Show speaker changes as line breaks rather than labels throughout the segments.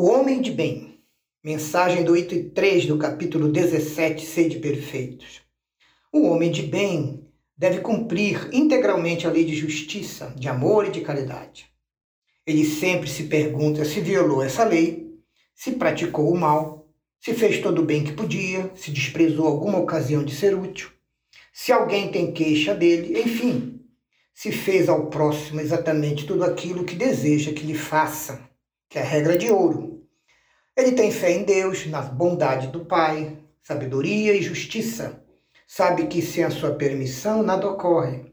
O homem de bem. Mensagem do item 3 do capítulo 17, Sede Perfeitos. O homem de bem deve cumprir integralmente a lei de justiça, de amor e de caridade. Ele sempre se pergunta se violou essa lei, se praticou o mal, se fez todo o bem que podia, se desprezou alguma ocasião de ser útil, se alguém tem queixa dele, enfim, se fez ao próximo exatamente tudo aquilo que deseja que lhe faça que é a regra de ouro. Ele tem fé em Deus, na bondade do Pai, sabedoria e justiça. Sabe que sem a sua permissão nada ocorre.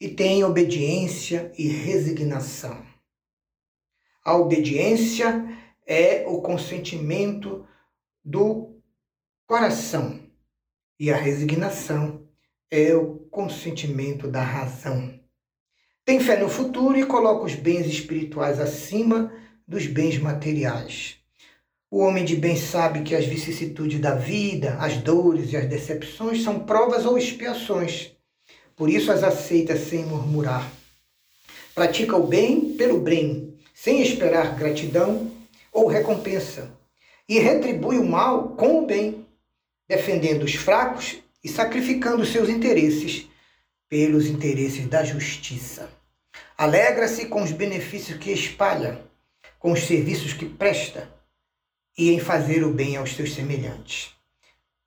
E tem obediência e resignação. A obediência é o consentimento do coração e a resignação é o consentimento da razão. Tem fé no futuro e coloca os bens espirituais acima dos bens materiais. O homem de bem sabe que as vicissitudes da vida, as dores e as decepções são provas ou expiações. Por isso as aceita sem murmurar. Pratica o bem pelo bem, sem esperar gratidão ou recompensa. E retribui o mal com o bem, defendendo os fracos e sacrificando seus interesses pelos interesses da justiça. Alegra-se com os benefícios que espalha com os serviços que presta e em fazer o bem aos seus semelhantes.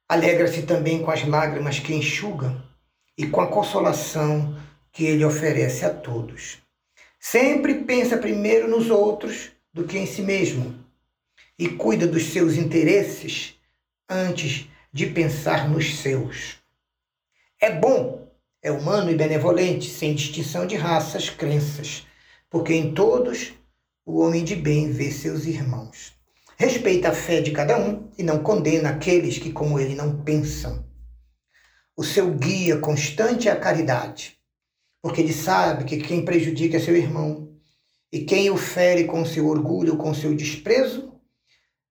Alegra-se também com as lágrimas que enxuga e com a consolação que ele oferece a todos. Sempre pensa primeiro nos outros do que em si mesmo e cuida dos seus interesses antes de pensar nos seus. É bom, é humano e benevolente, sem distinção de raças, crenças, porque em todos o homem de bem vê seus irmãos. Respeita a fé de cada um e não condena aqueles que, como ele, não pensam. O seu guia constante é a caridade, porque ele sabe que quem prejudica é seu irmão, e quem o fere com seu orgulho ou com seu desprezo,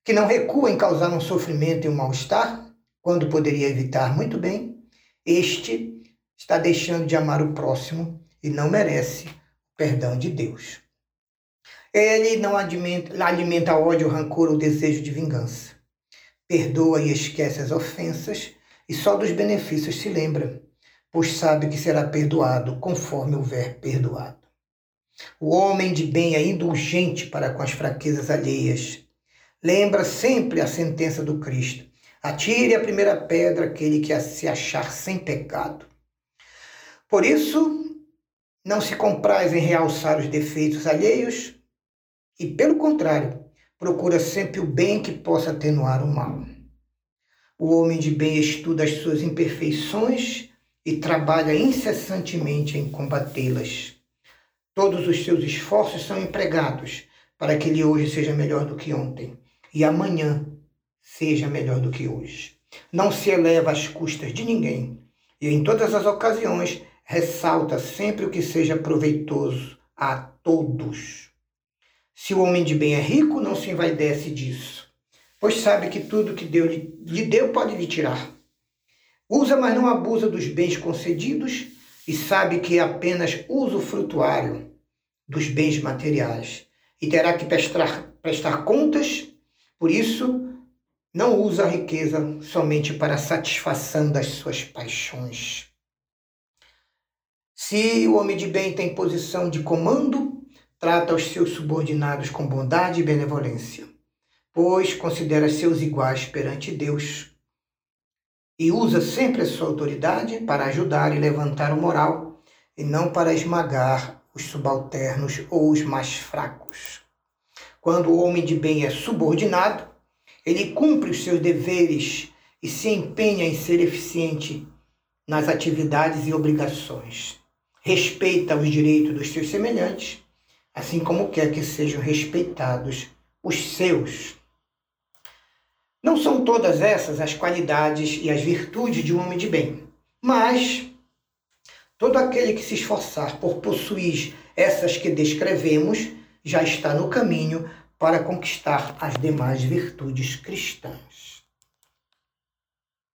que não recua em causar um sofrimento e um mal-estar, quando poderia evitar muito bem, este está deixando de amar o próximo e não merece o perdão de Deus. Ele não alimenta, alimenta ódio, rancor ou desejo de vingança. Perdoa e esquece as ofensas e só dos benefícios se lembra, pois sabe que será perdoado conforme houver perdoado. O homem de bem é indulgente para com as fraquezas alheias. Lembra sempre a sentença do Cristo. Atire a primeira pedra aquele que se achar sem pecado. Por isso, não se compraz em realçar os defeitos alheios, e, pelo contrário, procura sempre o bem que possa atenuar o mal. O homem de bem estuda as suas imperfeições e trabalha incessantemente em combatê-las. Todos os seus esforços são empregados para que ele hoje seja melhor do que ontem e amanhã seja melhor do que hoje. Não se eleva às custas de ninguém e, em todas as ocasiões, ressalta sempre o que seja proveitoso a todos. Se o homem de bem é rico, não se envaidece disso, pois sabe que tudo que Deus lhe deu pode lhe tirar. Usa, mas não abusa dos bens concedidos e sabe que é apenas uso frutuário dos bens materiais e terá que prestar, prestar contas, por isso não usa a riqueza somente para a satisfação das suas paixões. Se o homem de bem tem posição de comando, trata os seus subordinados com bondade e benevolência, pois considera seus iguais perante Deus e usa sempre a sua autoridade para ajudar e levantar o moral e não para esmagar os subalternos ou os mais fracos. Quando o homem de bem é subordinado, ele cumpre os seus deveres e se empenha em ser eficiente nas atividades e obrigações. Respeita os direitos dos seus semelhantes assim como quer que sejam respeitados os seus. Não são todas essas as qualidades e as virtudes de um homem de bem, mas todo aquele que se esforçar por possuir essas que descrevemos já está no caminho para conquistar as demais virtudes cristãs.